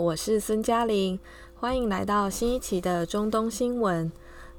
我是孙嘉玲，欢迎来到新一期的中东新闻。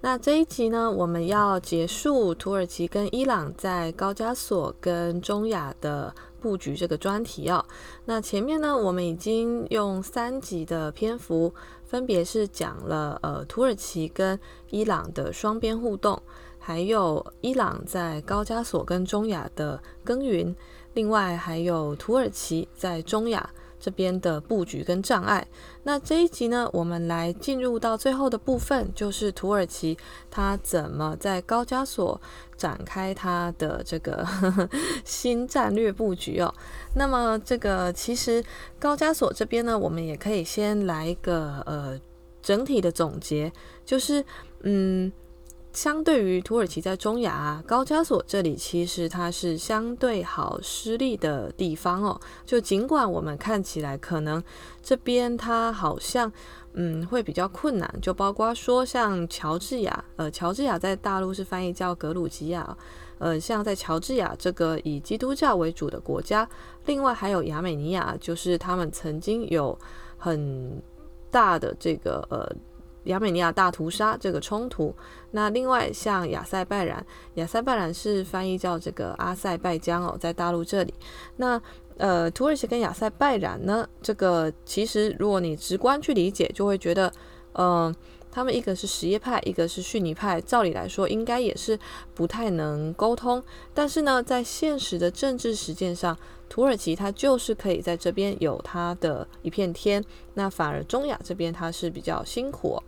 那这一集呢，我们要结束土耳其跟伊朗在高加索跟中亚的布局这个专题哦。那前面呢，我们已经用三集的篇幅，分别是讲了呃土耳其跟伊朗的双边互动，还有伊朗在高加索跟中亚的耕耘，另外还有土耳其在中亚。这边的布局跟障碍，那这一集呢，我们来进入到最后的部分，就是土耳其它怎么在高加索展开它的这个呵 呵新战略布局哦。那么这个其实高加索这边呢，我们也可以先来一个呃整体的总结，就是嗯。相对于土耳其在中亚，高加索这里其实它是相对好施力的地方哦。就尽管我们看起来可能这边它好像嗯会比较困难，就包括说像乔治亚，呃，乔治亚在大陆是翻译叫格鲁吉亚，呃，像在乔治亚这个以基督教为主的国家，另外还有亚美尼亚，就是他们曾经有很大的这个呃。亚美尼亚大屠杀这个冲突，那另外像亚塞拜然，亚塞拜然是翻译叫这个阿塞拜疆哦，在大陆这里。那呃，土耳其跟亚塞拜然呢，这个其实如果你直观去理解，就会觉得，嗯、他们一个是什叶派，一个是逊尼派，照理来说应该也是不太能沟通。但是呢，在现实的政治实践上，土耳其它就是可以在这边有它的一片天，那反而中亚这边它是比较辛苦。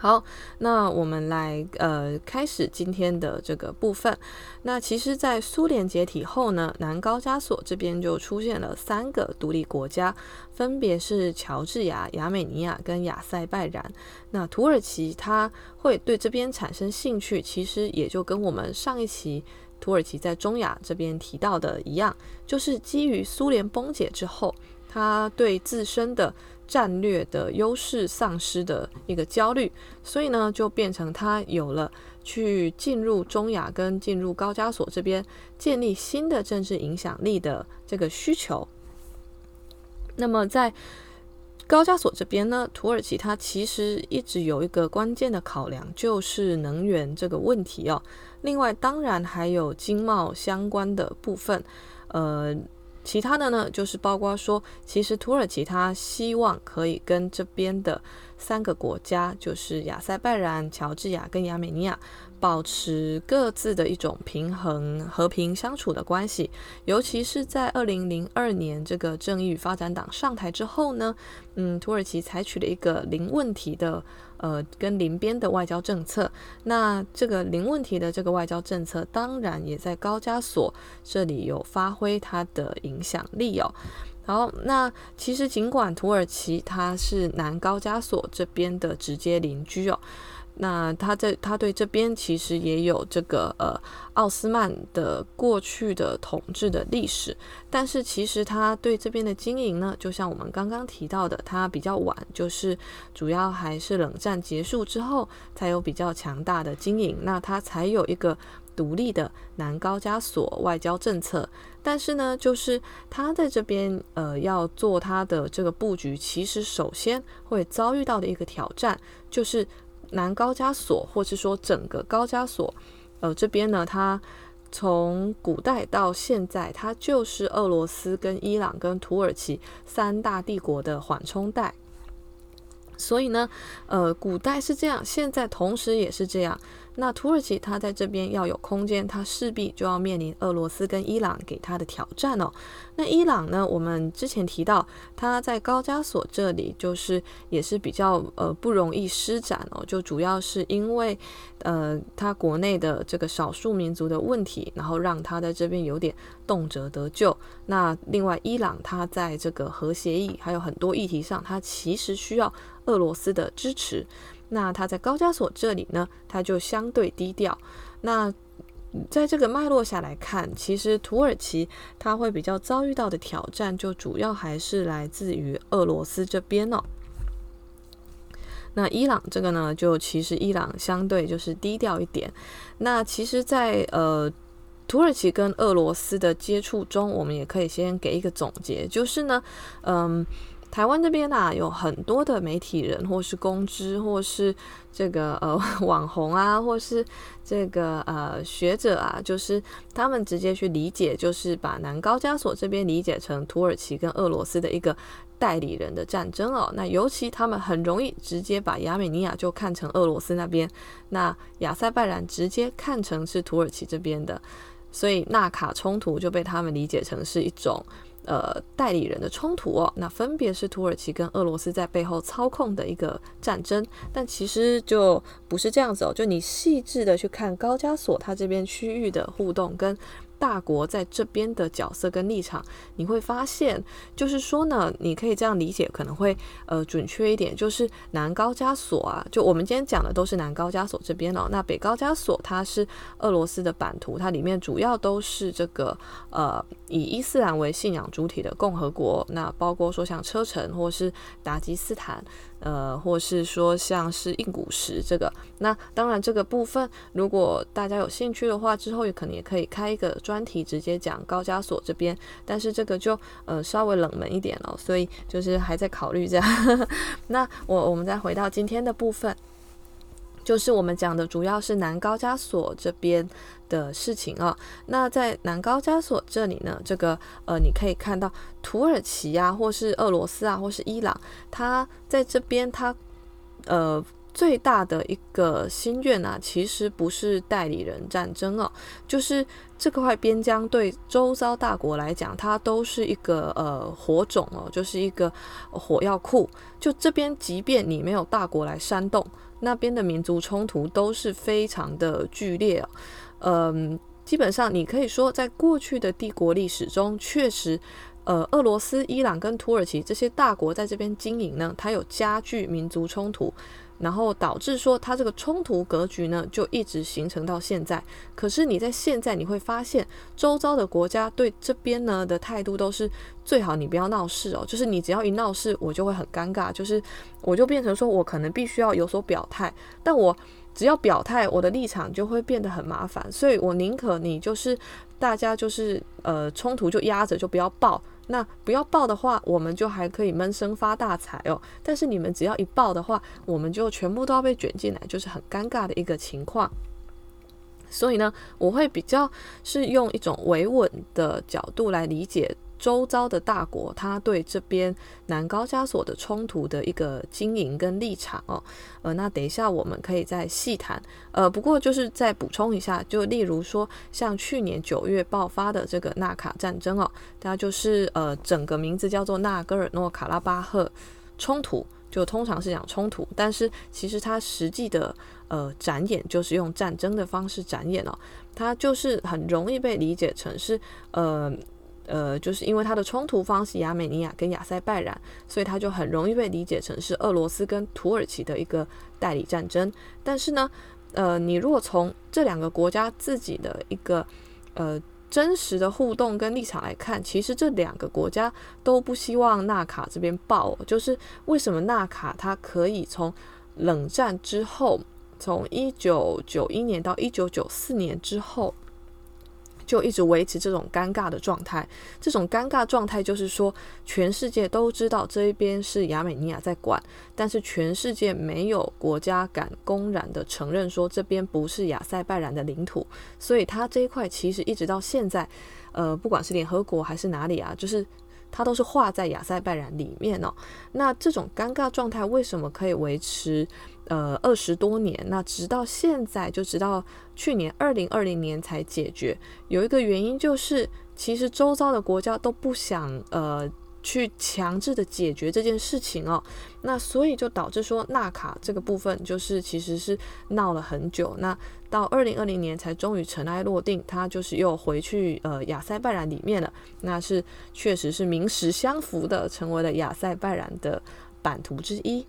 好，那我们来呃开始今天的这个部分。那其实，在苏联解体后呢，南高加索这边就出现了三个独立国家，分别是乔治亚、亚美尼亚跟亚塞拜然。那土耳其它会对这边产生兴趣，其实也就跟我们上一期。土耳其在中亚这边提到的一样，就是基于苏联崩解之后，他对自身的战略的优势丧失的一个焦虑，所以呢，就变成他有了去进入中亚跟进入高加索这边建立新的政治影响力的这个需求。那么在高加索这边呢，土耳其它其实一直有一个关键的考量，就是能源这个问题哦。另外，当然还有经贸相关的部分，呃，其他的呢，就是包括说，其实土耳其它希望可以跟这边的三个国家，就是亚塞拜然、乔治亚跟亚美尼亚。保持各自的一种平衡、和平相处的关系，尤其是在二零零二年这个正义与发展党上台之后呢，嗯，土耳其采取了一个零问题的呃跟邻边的外交政策。那这个零问题的这个外交政策，当然也在高加索这里有发挥它的影响力哦。好，那其实尽管土耳其它是南高加索这边的直接邻居哦。那他在他对这边其实也有这个呃奥斯曼的过去的统治的历史，但是其实他对这边的经营呢，就像我们刚刚提到的，他比较晚，就是主要还是冷战结束之后才有比较强大的经营，那他才有一个独立的南高加索外交政策。但是呢，就是他在这边呃要做他的这个布局，其实首先会遭遇到的一个挑战就是。南高加索，或是说整个高加索，呃，这边呢，它从古代到现在，它就是俄罗斯跟伊朗跟土耳其三大帝国的缓冲带。所以呢，呃，古代是这样，现在同时也是这样。那土耳其它在这边要有空间，它势必就要面临俄罗斯跟伊朗给它的挑战哦。那伊朗呢，我们之前提到，它在高加索这里就是也是比较呃不容易施展哦，就主要是因为呃它国内的这个少数民族的问题，然后让它在这边有点动辄得咎。那另外，伊朗它在这个核协议还有很多议题上，它其实需要俄罗斯的支持。那他在高加索这里呢，他就相对低调。那在这个脉络下来看，其实土耳其他会比较遭遇到的挑战，就主要还是来自于俄罗斯这边哦。那伊朗这个呢，就其实伊朗相对就是低调一点。那其实在，在呃土耳其跟俄罗斯的接触中，我们也可以先给一个总结，就是呢，嗯。台湾这边啊，有很多的媒体人，或是公知，或是这个呃 网红啊，或是这个呃学者啊，就是他们直接去理解，就是把南高加索这边理解成土耳其跟俄罗斯的一个代理人的战争哦。那尤其他们很容易直接把亚美尼亚就看成俄罗斯那边，那亚塞拜然直接看成是土耳其这边的，所以纳卡冲突就被他们理解成是一种。呃，代理人的冲突哦，那分别是土耳其跟俄罗斯在背后操控的一个战争，但其实就不是这样子哦，就你细致的去看高加索它这边区域的互动跟。大国在这边的角色跟立场，你会发现，就是说呢，你可以这样理解，可能会呃准确一点，就是南高加索啊，就我们今天讲的都是南高加索这边哦。那北高加索它是俄罗斯的版图，它里面主要都是这个呃以伊斯兰为信仰主体的共和国，那包括说像车臣或是达吉斯坦。呃，或是说像是硬骨石这个，那当然这个部分，如果大家有兴趣的话，之后也可能也可以开一个专题，直接讲高加索这边。但是这个就呃稍微冷门一点了，所以就是还在考虑这样。那我我们再回到今天的部分。就是我们讲的主要是南高加索这边的事情啊。那在南高加索这里呢，这个呃，你可以看到土耳其啊，或是俄罗斯啊，或是伊朗，它在这边它呃最大的一个心愿啊，其实不是代理人战争哦，就是这块边疆对周遭大国来讲，它都是一个呃火种哦，就是一个火药库。就这边，即便你没有大国来煽动。那边的民族冲突都是非常的剧烈啊，嗯，基本上你可以说，在过去的帝国历史中，确实，呃，俄罗斯、伊朗跟土耳其这些大国在这边经营呢，它有加剧民族冲突。然后导致说，它这个冲突格局呢，就一直形成到现在。可是你在现在你会发现，周遭的国家对这边呢的态度都是最好你不要闹事哦，就是你只要一闹事，我就会很尴尬，就是我就变成说我可能必须要有所表态，但我只要表态，我的立场就会变得很麻烦，所以我宁可你就是大家就是呃冲突就压着，就不要爆。那不要爆的话，我们就还可以闷声发大财哦。但是你们只要一爆的话，我们就全部都要被卷进来，就是很尴尬的一个情况。所以呢，我会比较是用一种维稳的角度来理解。周遭的大国，他对这边南高加索的冲突的一个经营跟立场哦，呃，那等一下我们可以再细谈。呃，不过就是再补充一下，就例如说，像去年九月爆发的这个纳卡战争哦，它就是呃整个名字叫做纳戈尔诺卡拉巴赫冲突，就通常是讲冲突，但是其实它实际的呃展演就是用战争的方式展演哦，它就是很容易被理解成是呃。呃，就是因为它的冲突方是亚美尼亚跟亚塞拜然，所以它就很容易被理解成是俄罗斯跟土耳其的一个代理战争。但是呢，呃，你如果从这两个国家自己的一个呃真实的互动跟立场来看，其实这两个国家都不希望纳卡这边爆。就是为什么纳卡它可以从冷战之后，从一九九一年到一九九四年之后。就一直维持这种尴尬的状态，这种尴尬状态就是说，全世界都知道这一边是亚美尼亚在管，但是全世界没有国家敢公然的承认说这边不是亚塞拜然的领土，所以它这一块其实一直到现在，呃，不管是联合国还是哪里啊，就是。它都是画在亚塞拜然里面哦。那这种尴尬状态为什么可以维持呃二十多年？那直到现在，就直到去年二零二零年才解决。有一个原因就是，其实周遭的国家都不想呃。去强制的解决这件事情哦，那所以就导致说纳卡这个部分就是其实是闹了很久，那到二零二零年才终于尘埃落定，它就是又回去呃亚塞拜然里面了，那是确实是名实相符的，成为了亚塞拜然的版图之一。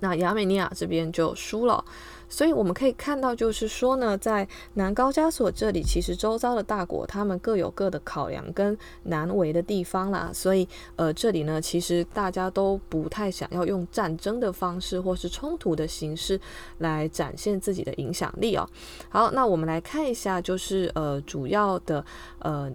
那亚美尼亚这边就输了。所以我们可以看到，就是说呢，在南高加索这里，其实周遭的大国他们各有各的考量跟难为的地方啦。所以，呃，这里呢，其实大家都不太想要用战争的方式或是冲突的形式来展现自己的影响力哦。好，那我们来看一下，就是呃，主要的呃。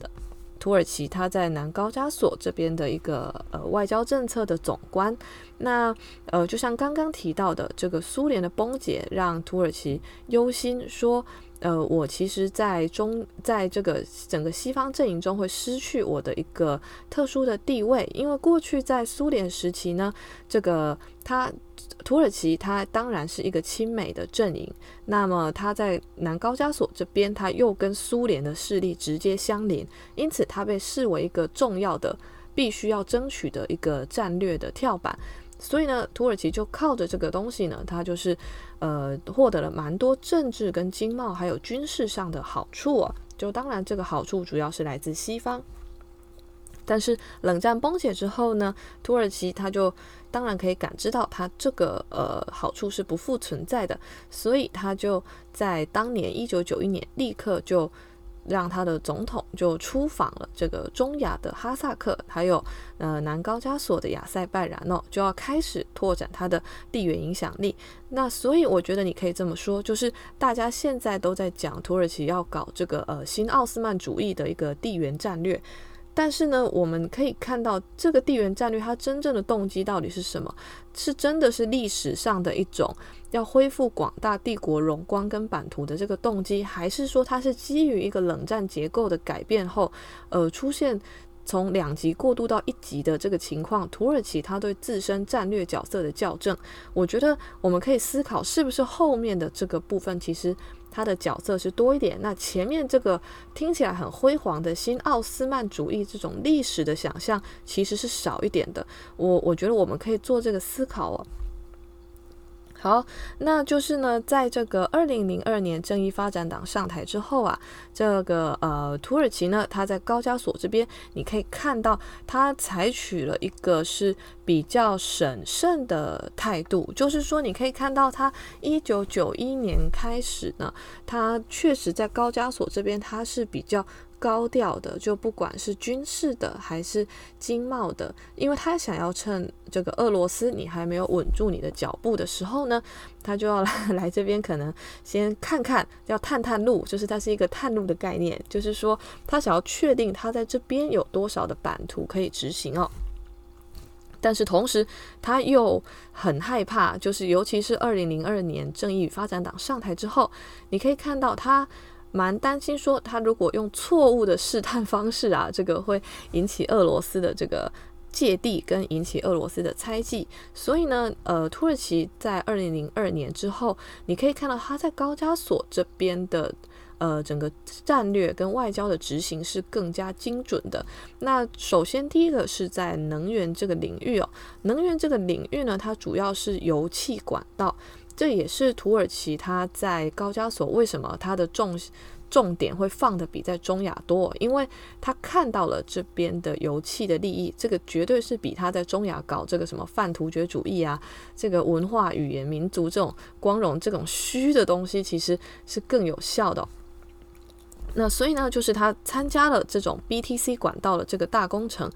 土耳其它在南高加索这边的一个呃外交政策的总观，那呃就像刚刚提到的，这个苏联的崩解让土耳其忧心说。呃，我其实，在中，在这个整个西方阵营中，会失去我的一个特殊的地位，因为过去在苏联时期呢，这个他土耳其，它当然是一个亲美的阵营，那么它在南高加索这边，它又跟苏联的势力直接相连，因此它被视为一个重要的、必须要争取的一个战略的跳板。所以呢，土耳其就靠着这个东西呢，它就是，呃，获得了蛮多政治跟经贸还有军事上的好处啊。就当然，这个好处主要是来自西方。但是冷战崩解之后呢，土耳其它就当然可以感知到它这个呃好处是不复存在的，所以它就在当年一九九一年立刻就。让他的总统就出访了这个中亚的哈萨克，还有呃南高加索的亚塞拜然哦，就要开始拓展他的地缘影响力。那所以我觉得你可以这么说，就是大家现在都在讲土耳其要搞这个呃新奥斯曼主义的一个地缘战略。但是呢，我们可以看到这个地缘战略，它真正的动机到底是什么？是真的是历史上的一种要恢复广大帝国荣光跟版图的这个动机，还是说它是基于一个冷战结构的改变后，呃，出现从两极过渡到一极的这个情况？土耳其它对自身战略角色的校正，我觉得我们可以思考，是不是后面的这个部分其实。他的角色是多一点，那前面这个听起来很辉煌的新奥斯曼主义这种历史的想象，其实是少一点的。我我觉得我们可以做这个思考哦。好，那就是呢，在这个二零零二年正义发展党上台之后啊，这个呃土耳其呢，它在高加索这边，你可以看到它采取了一个是比较审慎的态度，就是说你可以看到它一九九一年开始呢，它确实在高加索这边它是比较。高调的，就不管是军事的还是经贸的，因为他想要趁这个俄罗斯你还没有稳住你的脚步的时候呢，他就要来 来这边，可能先看看，要探探路，就是它是一个探路的概念，就是说他想要确定他在这边有多少的版图可以执行哦。但是同时他又很害怕，就是尤其是二零零二年正义与发展党上台之后，你可以看到他。蛮担心说，他如果用错误的试探方式啊，这个会引起俄罗斯的这个芥蒂，跟引起俄罗斯的猜忌。所以呢，呃，土耳其在二零零二年之后，你可以看到他在高加索这边的呃整个战略跟外交的执行是更加精准的。那首先第一个是在能源这个领域哦，能源这个领域呢，它主要是油气管道。这也是土耳其它在高加索为什么它的重重点会放的比在中亚多，因为他看到了这边的油气的利益，这个绝对是比他在中亚搞这个什么泛突厥主义啊，这个文化语言民族这种光荣这种虚的东西，其实是更有效的。那所以呢，就是他参加了这种 BTC 管道的这个大工程，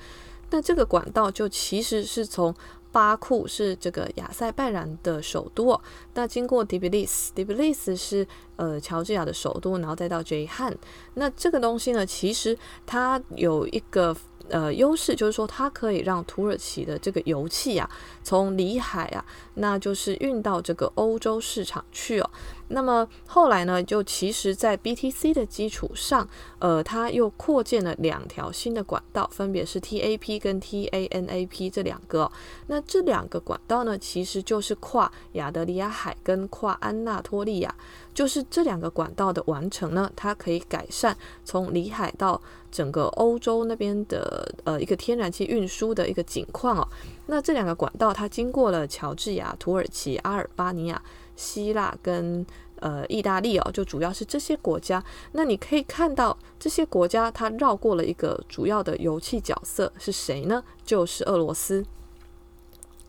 那这个管道就其实是从。巴库是这个亚塞拜然的首都，那经过迪比利斯，迪比利斯是呃乔治亚的首都，然后再到杰汉。那这个东西呢，其实它有一个呃优势，就是说它可以让土耳其的这个油气啊，从里海啊，那就是运到这个欧洲市场去哦。那么后来呢，就其实，在 BTC 的基础上，呃，它又扩建了两条新的管道，分别是 TAP 跟 TANAP 这两个。那这两个管道呢，其实就是跨亚得里亚海跟跨安纳托利亚，就是这两个管道的完成呢，它可以改善从里海到整个欧洲那边的呃一个天然气运输的一个景况哦。那这两个管道，它经过了乔治亚、土耳其、阿尔巴尼亚。希腊跟呃意大利哦，就主要是这些国家。那你可以看到这些国家，它绕过了一个主要的油气角色是谁呢？就是俄罗斯。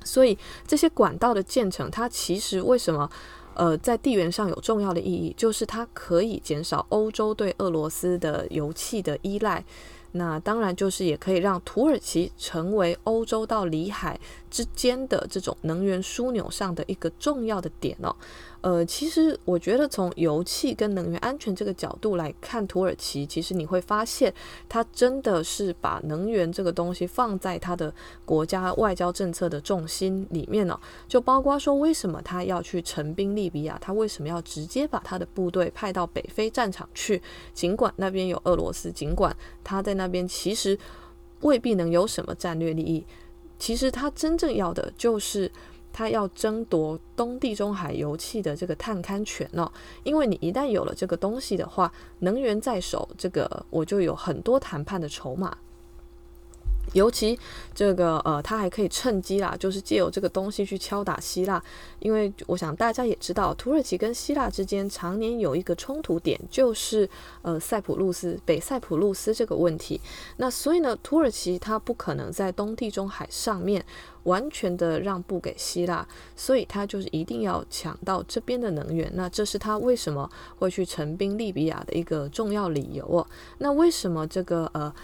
所以这些管道的建成，它其实为什么呃在地缘上有重要的意义，就是它可以减少欧洲对俄罗斯的油气的依赖。那当然就是也可以让土耳其成为欧洲到里海之间的这种能源枢纽上的一个重要的点哦。呃，其实我觉得从油气跟能源安全这个角度来看，土耳其其实你会发现，它真的是把能源这个东西放在它的国家外交政策的重心里面哦。就包括说，为什么他要去成兵利比亚，他为什么要直接把他的部队派到北非战场去？尽管那边有俄罗斯，尽管他在那边其实未必能有什么战略利益，其实他真正要的就是。他要争夺东地中海油气的这个探勘权哦，因为你一旦有了这个东西的话，能源在手，这个我就有很多谈判的筹码。尤其这个呃，他还可以趁机啦，就是借由这个东西去敲打希腊，因为我想大家也知道，土耳其跟希腊之间常年有一个冲突点，就是呃塞浦路斯北塞浦路斯这个问题。那所以呢，土耳其它不可能在东地中海上面完全的让步给希腊，所以他就是一定要抢到这边的能源。那这是他为什么会去成兵利比亚的一个重要理由哦。那为什么这个呃？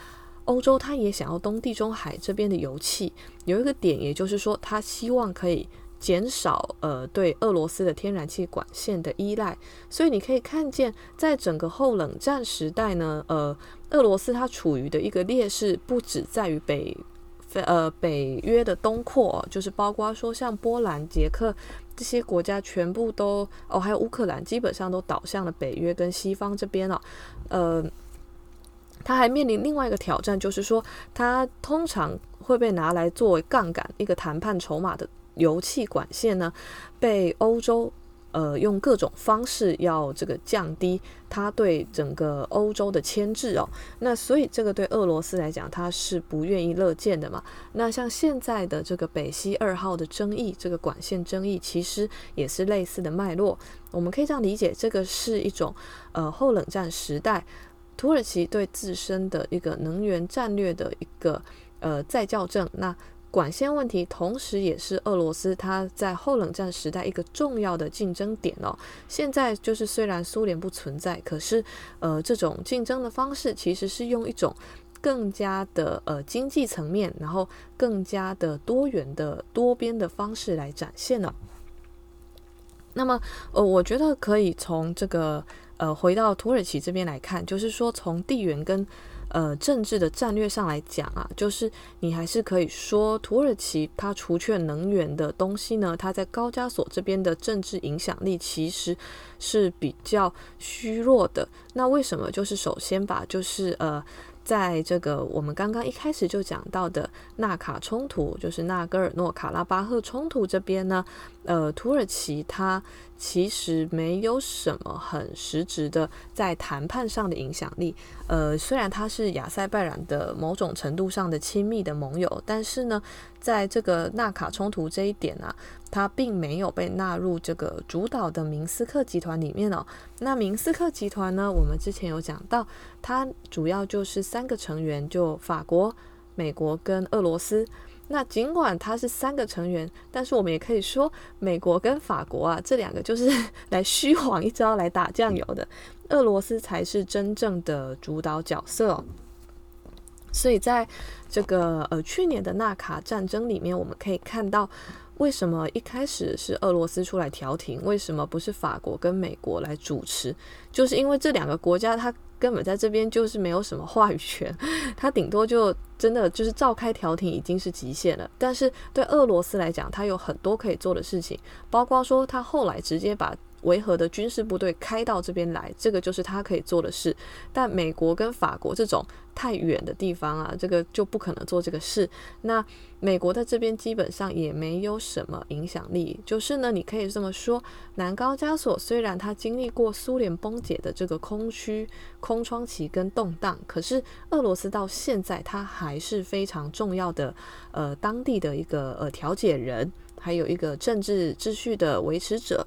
欧洲他也想要东地中海这边的油气，有一个点，也就是说，他希望可以减少呃对俄罗斯的天然气管线的依赖。所以你可以看见，在整个后冷战时代呢，呃，俄罗斯它处于的一个劣势，不止在于北非呃北约的东扩，就是包括说像波兰、捷克这些国家全部都哦，还有乌克兰，基本上都倒向了北约跟西方这边了，呃。它还面临另外一个挑战，就是说，它通常会被拿来作为杠杆一个谈判筹码的油气管线呢，被欧洲呃用各种方式要这个降低它对整个欧洲的牵制哦。那所以这个对俄罗斯来讲，它是不愿意乐见的嘛。那像现在的这个北溪二号的争议，这个管线争议，其实也是类似的脉络。我们可以这样理解，这个是一种呃后冷战时代。土耳其对自身的一个能源战略的一个呃再校正，那管线问题同时也是俄罗斯它在后冷战时代一个重要的竞争点哦。现在就是虽然苏联不存在，可是呃这种竞争的方式其实是用一种更加的呃经济层面，然后更加的多元的多边的方式来展现了。那么呃，我觉得可以从这个。呃，回到土耳其这边来看，就是说从地缘跟呃政治的战略上来讲啊，就是你还是可以说土耳其它除却能源的东西呢，它在高加索这边的政治影响力其实是比较虚弱的。那为什么？就是首先吧，就是呃。在这个我们刚刚一开始就讲到的纳卡冲突，就是纳戈尔诺卡拉巴赫冲突这边呢，呃，土耳其它其实没有什么很实质的在谈判上的影响力。呃，虽然它是亚塞拜然的某种程度上的亲密的盟友，但是呢，在这个纳卡冲突这一点呢、啊，它并没有被纳入这个主导的明斯克集团里面哦。那明斯克集团呢，我们之前有讲到，它主要就是三个成员，就法国、美国跟俄罗斯。那尽管它是三个成员，但是我们也可以说，美国跟法国啊，这两个就是 来虚晃一招来打酱油的。俄罗斯才是真正的主导角色，所以在这个呃去年的纳卡战争里面，我们可以看到为什么一开始是俄罗斯出来调停，为什么不是法国跟美国来主持？就是因为这两个国家它根本在这边就是没有什么话语权，它顶多就真的就是召开调停已经是极限了。但是对俄罗斯来讲，它有很多可以做的事情，包括说它后来直接把。维和的军事部队开到这边来，这个就是他可以做的事。但美国跟法国这种太远的地方啊，这个就不可能做这个事。那美国在这边基本上也没有什么影响力。就是呢，你可以这么说，南高加索虽然它经历过苏联崩解的这个空虚、空窗期跟动荡，可是俄罗斯到现在它还是非常重要的，呃，当地的一个呃调解人，还有一个政治秩序的维持者。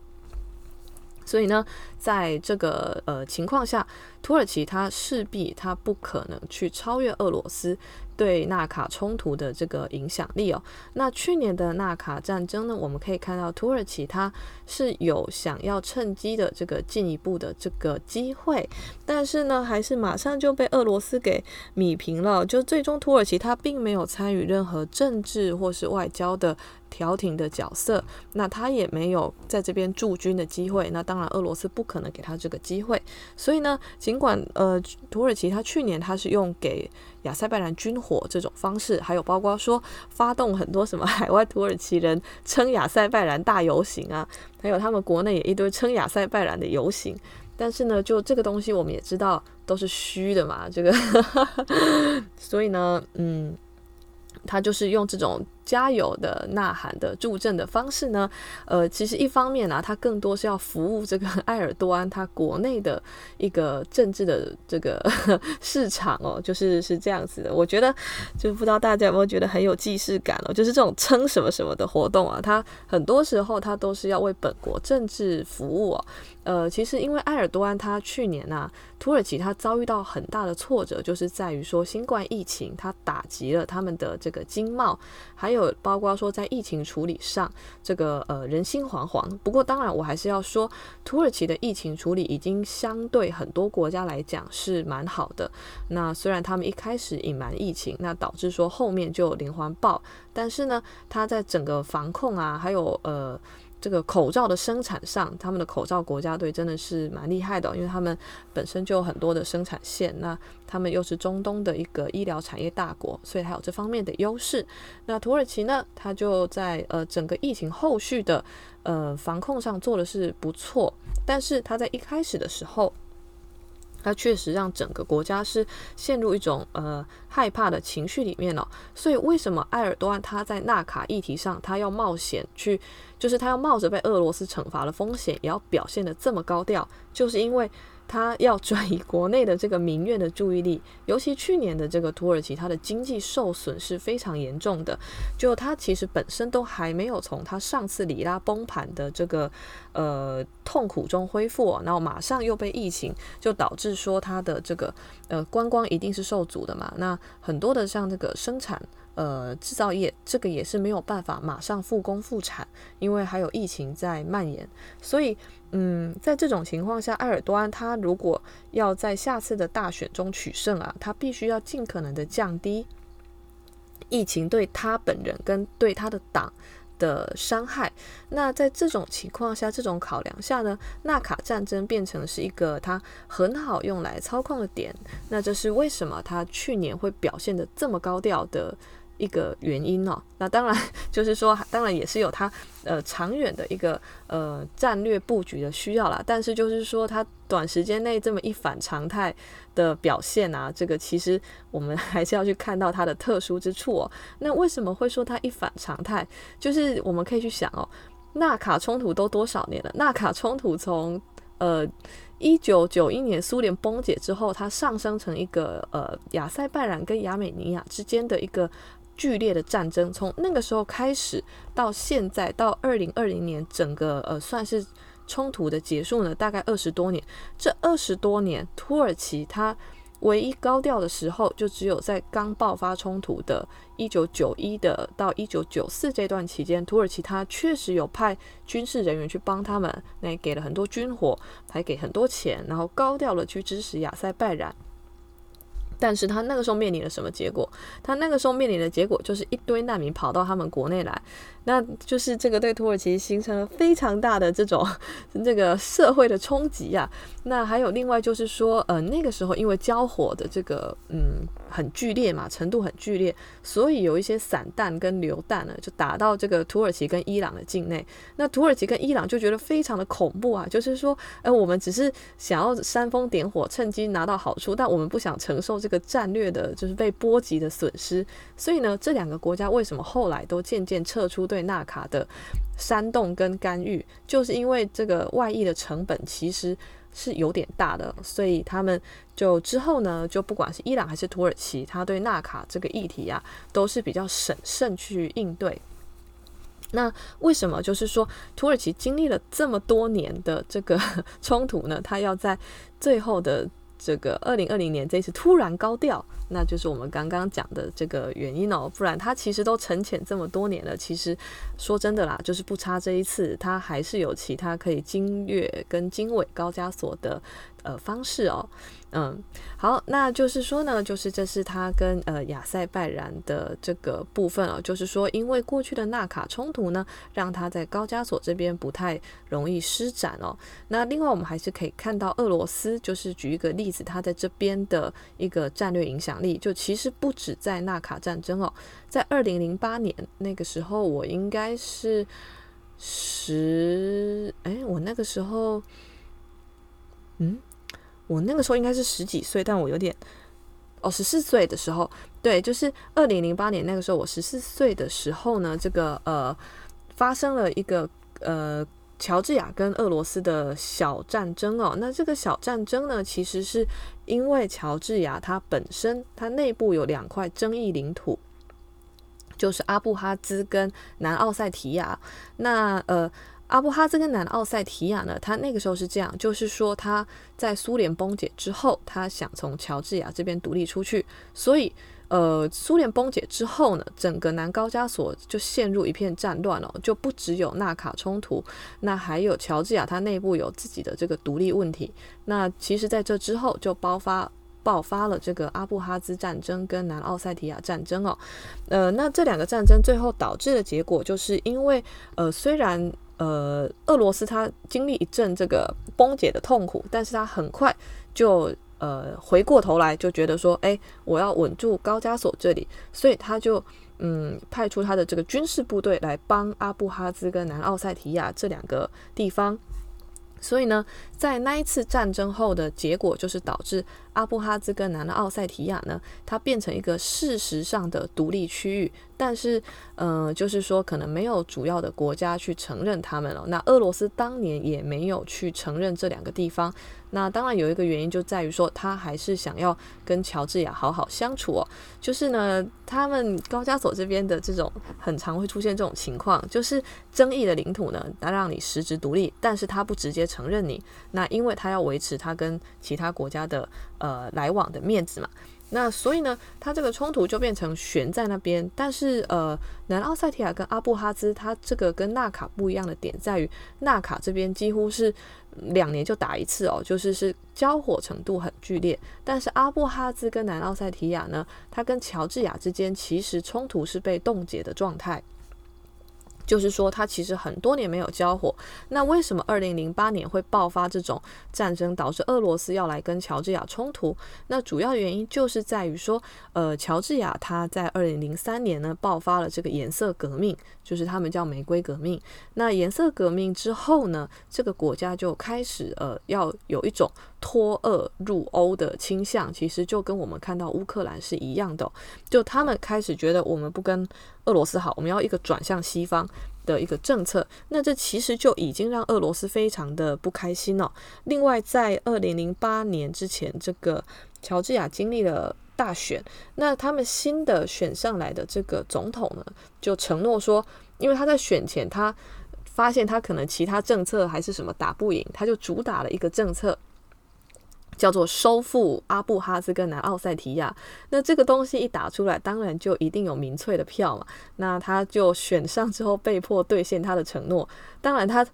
所以呢，在这个呃情况下，土耳其它势必它不可能去超越俄罗斯，对纳卡冲突的这个影响力哦。那去年的纳卡战争呢，我们可以看到土耳其它是有想要趁机的这个进一步的这个机会，但是呢，还是马上就被俄罗斯给米平了。就最终土耳其它并没有参与任何政治或是外交的。调停的角色，那他也没有在这边驻军的机会。那当然，俄罗斯不可能给他这个机会。所以呢，尽管呃，土耳其他去年他是用给亚塞拜然军火这种方式，还有包括说发动很多什么海外土耳其人撑亚塞拜然大游行啊，还有他们国内也一堆撑亚塞拜然的游行。但是呢，就这个东西我们也知道都是虚的嘛，这个，所以呢，嗯，他就是用这种。加油的呐喊的助阵的方式呢，呃，其实一方面呢、啊，它更多是要服务这个埃尔多安他国内的一个政治的这个 市场哦，就是是这样子的。我觉得，就不知道大家有没有觉得很有既视感哦，就是这种称什么什么的活动啊，它很多时候它都是要为本国政治服务哦。呃，其实因为埃尔多安他去年呐、啊，土耳其他遭遇到很大的挫折，就是在于说新冠疫情它打击了他们的这个经贸，还有。有包括说在疫情处理上，这个呃人心惶惶。不过当然，我还是要说，土耳其的疫情处理已经相对很多国家来讲是蛮好的。那虽然他们一开始隐瞒疫情，那导致说后面就连环爆，但是呢，他在整个防控啊，还有呃。这个口罩的生产上，他们的口罩国家队真的是蛮厉害的，因为他们本身就有很多的生产线，那他们又是中东的一个医疗产业大国，所以还有这方面的优势。那土耳其呢，它就在呃整个疫情后续的呃防控上做的是不错，但是它在一开始的时候。它确实让整个国家是陷入一种呃害怕的情绪里面了，所以为什么埃尔多安他在纳卡议题上，他要冒险去，就是他要冒着被俄罗斯惩罚的风险，也要表现得这么高调，就是因为。他要转移国内的这个民怨的注意力，尤其去年的这个土耳其，它的经济受损是非常严重的。就它其实本身都还没有从它上次里拉崩盘的这个呃痛苦中恢复，然后马上又被疫情就导致说它的这个呃观光一定是受阻的嘛。那很多的像这个生产。呃，制造业这个也是没有办法马上复工复产，因为还有疫情在蔓延。所以，嗯，在这种情况下，埃尔多安他如果要在下次的大选中取胜啊，他必须要尽可能的降低疫情对他本人跟对他的党的伤害。那在这种情况下，这种考量下呢，纳卡战争变成是一个他很好用来操控的点。那这是为什么他去年会表现得这么高调的？一个原因哦，那当然就是说，当然也是有它呃长远的一个呃战略布局的需要啦。但是就是说，它短时间内这么一反常态的表现啊，这个其实我们还是要去看到它的特殊之处哦。那为什么会说它一反常态？就是我们可以去想哦，纳卡冲突都多少年了？纳卡冲突从呃一九九一年苏联崩解之后，它上升成一个呃亚塞拜然跟亚美尼亚之间的一个。剧烈的战争从那个时候开始到现在到二零二零年，整个呃算是冲突的结束呢，大概二十多年。这二十多年，土耳其它唯一高调的时候，就只有在刚爆发冲突的一九九一的到一九九四这段期间，土耳其它确实有派军事人员去帮他们，那给了很多军火，还给很多钱，然后高调的去支持亚塞拜然。但是他那个时候面临了什么结果？他那个时候面临的结果就是一堆难民跑到他们国内来，那就是这个对土耳其形成了非常大的这种 这个社会的冲击呀。那还有另外就是说，呃，那个时候因为交火的这个嗯很剧烈嘛，程度很剧烈，所以有一些散弹跟流弹呢就打到这个土耳其跟伊朗的境内。那土耳其跟伊朗就觉得非常的恐怖啊，就是说，呃，我们只是想要煽风点火，趁机拿到好处，但我们不想承受。这个战略的就是被波及的损失，所以呢，这两个国家为什么后来都渐渐撤出对对纳卡的煽动跟干预，就是因为这个外溢的成本其实是有点大的，所以他们就之后呢，就不管是伊朗还是土耳其，他对纳卡这个议题啊，都是比较审慎去应对。那为什么就是说土耳其经历了这么多年的这个 冲突呢？他要在最后的这个二零二零年这一次突然高调，那就是我们刚刚讲的这个原因哦。不然他其实都沉潜这么多年了，其实说真的啦，就是不差这一次，他还是有其他可以经略跟经纬高加索的呃方式哦。嗯，好，那就是说呢，就是这是他跟呃亚塞拜然的这个部分哦，就是说因为过去的纳卡冲突呢，让他在高加索这边不太容易施展哦。那另外我们还是可以看到俄罗斯，就是举一个例子，他在这边的一个战略影响力，就其实不止在纳卡战争哦，在二零零八年那个时候，我应该是十，哎，我那个时候，嗯。我那个时候应该是十几岁，但我有点哦，十四岁的时候，对，就是二零零八年那个时候，我十四岁的时候呢，这个呃发生了一个呃乔治亚跟俄罗斯的小战争哦。那这个小战争呢，其实是因为乔治亚它本身它内部有两块争议领土，就是阿布哈兹跟南奥塞提亚。那呃。阿布哈兹跟南奥塞提亚呢，他那个时候是这样，就是说他在苏联崩解之后，他想从乔治亚这边独立出去，所以呃，苏联崩解之后呢，整个南高加索就陷入一片战乱了，就不只有纳卡冲突，那还有乔治亚它内部有自己的这个独立问题。那其实在这之后就爆发爆发了这个阿布哈兹战争跟南奥塞提亚战争哦，呃，那这两个战争最后导致的结果就是因为呃，虽然呃，俄罗斯他经历一阵这个崩解的痛苦，但是他很快就呃回过头来就觉得说，哎，我要稳住高加索这里，所以他就嗯派出他的这个军事部队来帮阿布哈兹跟南奥塞提亚这两个地方。所以呢，在那一次战争后的结果就是导致阿布哈兹跟南奥塞提亚呢，它变成一个事实上的独立区域，但是，呃，就是说可能没有主要的国家去承认他们了。那俄罗斯当年也没有去承认这两个地方。那当然有一个原因就在于说，他还是想要跟乔治亚好好相处哦。就是呢，他们高加索这边的这种很常会出现这种情况，就是争议的领土呢，他让你实质独立，但是他不直接承认你。那因为他要维持他跟其他国家的呃来往的面子嘛。那所以呢，他这个冲突就变成悬在那边。但是呃，南奥塞提亚跟阿布哈兹，他这个跟纳卡不一样的点在于，纳卡这边几乎是。两年就打一次哦，就是是交火程度很剧烈。但是阿布哈兹跟南奥塞提亚呢，它跟乔治亚之间其实冲突是被冻结的状态。就是说，它其实很多年没有交火。那为什么二零零八年会爆发这种战争，导致俄罗斯要来跟乔治亚冲突？那主要原因就是在于说，呃，乔治亚它在二零零三年呢爆发了这个颜色革命，就是他们叫玫瑰革命。那颜色革命之后呢，这个国家就开始呃要有一种脱俄入欧的倾向，其实就跟我们看到乌克兰是一样的，就他们开始觉得我们不跟。俄罗斯好，我们要一个转向西方的一个政策，那这其实就已经让俄罗斯非常的不开心了。另外，在二零零八年之前，这个乔治亚经历了大选，那他们新的选上来的这个总统呢，就承诺说，因为他在选前他发现他可能其他政策还是什么打不赢，他就主打了一个政策。叫做收复阿布哈兹跟南奥塞提亚，那这个东西一打出来，当然就一定有民粹的票嘛。那他就选上之后，被迫兑现他的承诺。当然他，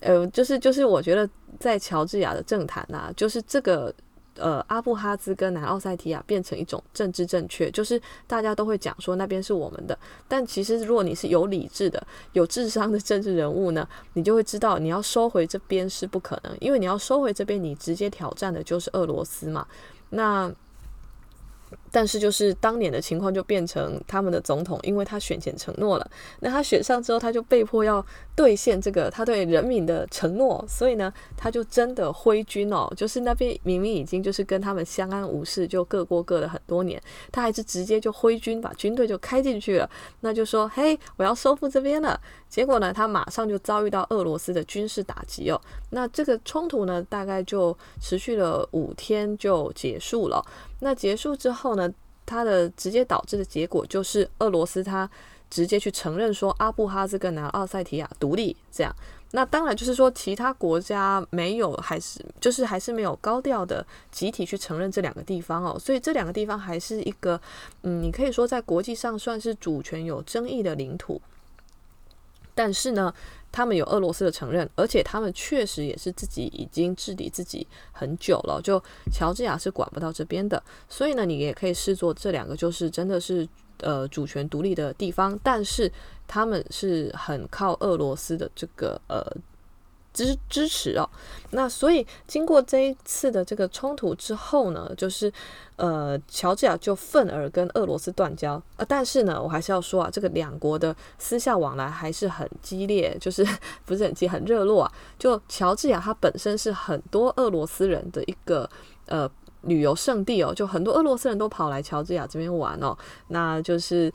呃，就是就是，我觉得在乔治亚的政坛呐、啊，就是这个。呃，阿布哈兹跟南奥塞提亚变成一种政治正确，就是大家都会讲说那边是我们的。但其实，如果你是有理智的、有智商的政治人物呢，你就会知道你要收回这边是不可能，因为你要收回这边，你直接挑战的就是俄罗斯嘛。那但是就是当年的情况就变成他们的总统，因为他选前承诺了，那他选上之后他就被迫要兑现这个他对人民的承诺，所以呢他就真的挥军哦，就是那边明明已经就是跟他们相安无事，就各过各的很多年，他还是直接就挥军把军队就开进去了，那就说嘿，我要收复这边了，结果呢他马上就遭遇到俄罗斯的军事打击哦，那这个冲突呢大概就持续了五天就结束了。那结束之后呢，它的直接导致的结果就是俄罗斯它直接去承认说阿布哈兹跟南奥塞提亚独立，这样。那当然就是说，其他国家没有，还是就是还是没有高调的集体去承认这两个地方哦。所以这两个地方还是一个，嗯，你可以说在国际上算是主权有争议的领土。但是呢，他们有俄罗斯的承认，而且他们确实也是自己已经治理自己很久了。就乔治亚是管不到这边的，所以呢，你也可以视作这两个就是真的是呃主权独立的地方，但是他们是很靠俄罗斯的这个呃。支支持哦，那所以经过这一次的这个冲突之后呢，就是呃，乔治亚就愤而跟俄罗斯断交啊。但是呢，我还是要说啊，这个两国的私下往来还是很激烈，就是 不是很激很热络啊。就乔治亚它本身是很多俄罗斯人的一个呃旅游胜地哦，就很多俄罗斯人都跑来乔治亚这边玩哦，那就是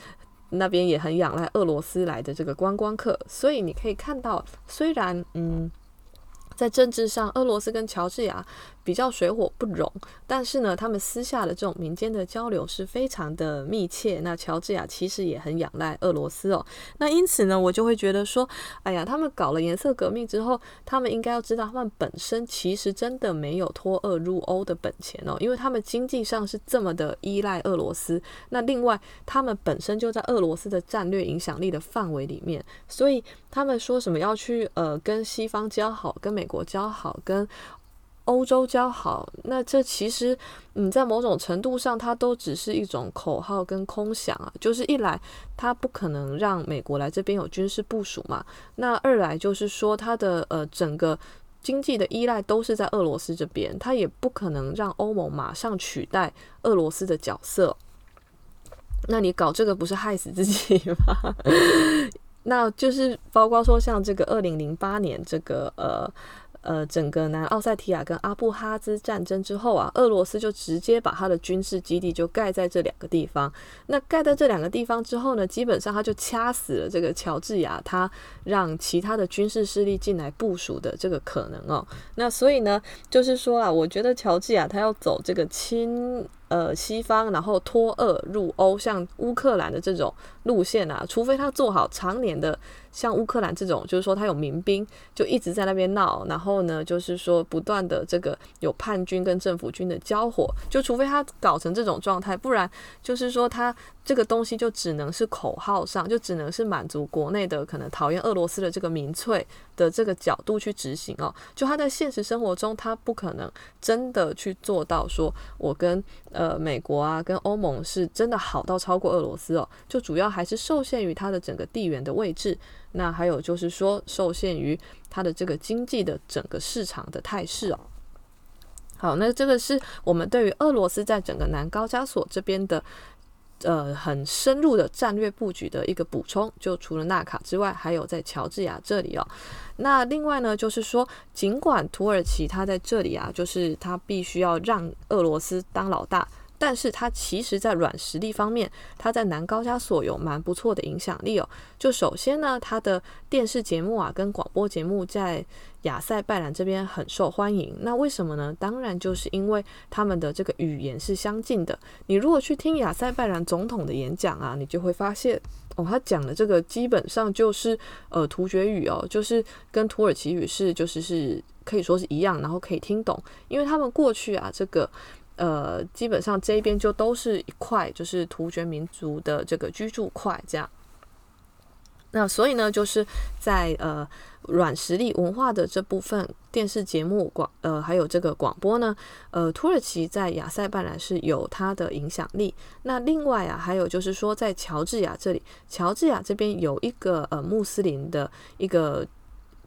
那边也很仰赖俄罗斯来的这个观光客，所以你可以看到，虽然嗯。在政治上，俄罗斯跟乔治亚比较水火不容，但是呢，他们私下的这种民间的交流是非常的密切。那乔治亚其实也很仰赖俄罗斯哦。那因此呢，我就会觉得说，哎呀，他们搞了颜色革命之后，他们应该要知道，他们本身其实真的没有脱俄入欧的本钱哦，因为他们经济上是这么的依赖俄罗斯。那另外，他们本身就在俄罗斯的战略影响力的范围里面，所以他们说什么要去呃跟西方交好，跟美国交好，跟欧洲交好，那这其实，嗯，在某种程度上，它都只是一种口号跟空想啊。就是一来，它不可能让美国来这边有军事部署嘛；那二来就是说，它的呃整个经济的依赖都是在俄罗斯这边，它也不可能让欧盟马上取代俄罗斯的角色。那你搞这个不是害死自己吗？那就是包括说，像这个二零零八年这个呃。呃，整个南奥塞提亚跟阿布哈兹战争之后啊，俄罗斯就直接把他的军事基地就盖在这两个地方。那盖在这两个地方之后呢，基本上他就掐死了这个乔治亚，他让其他的军事势力进来部署的这个可能哦。那所以呢，就是说啊，我觉得乔治亚他要走这个亲呃西方，然后脱俄入欧，像乌克兰的这种路线啊，除非他做好常年的。像乌克兰这种，就是说他有民兵，就一直在那边闹，然后呢，就是说不断的这个有叛军跟政府军的交火，就除非他搞成这种状态，不然就是说他。这个东西就只能是口号上，就只能是满足国内的可能讨厌俄罗斯的这个民粹的这个角度去执行哦。就他在现实生活中，他不可能真的去做到说，我跟呃美国啊，跟欧盟是真的好到超过俄罗斯哦。就主要还是受限于它的整个地缘的位置，那还有就是说受限于它的这个经济的整个市场的态势哦。好，那这个是我们对于俄罗斯在整个南高加索这边的。呃，很深入的战略布局的一个补充，就除了纳卡之外，还有在乔治亚这里哦。那另外呢，就是说，尽管土耳其它在这里啊，就是它必须要让俄罗斯当老大。但是它其实，在软实力方面，它在南高加索有蛮不错的影响力哦。就首先呢，它的电视节目啊，跟广播节目在亚塞拜然这边很受欢迎。那为什么呢？当然就是因为他们的这个语言是相近的。你如果去听亚塞拜然总统的演讲啊，你就会发现哦，他讲的这个基本上就是呃突厥语哦，就是跟土耳其语是就是是可以说是一样，然后可以听懂，因为他们过去啊这个。呃，基本上这边就都是一块，就是突厥民族的这个居住块这样。那所以呢，就是在呃软实力文化的这部分，电视节目广呃还有这个广播呢，呃土耳其在亚塞拜然是有它的影响力。那另外啊，还有就是说在乔治亚这里，乔治亚这边有一个呃穆斯林的一个。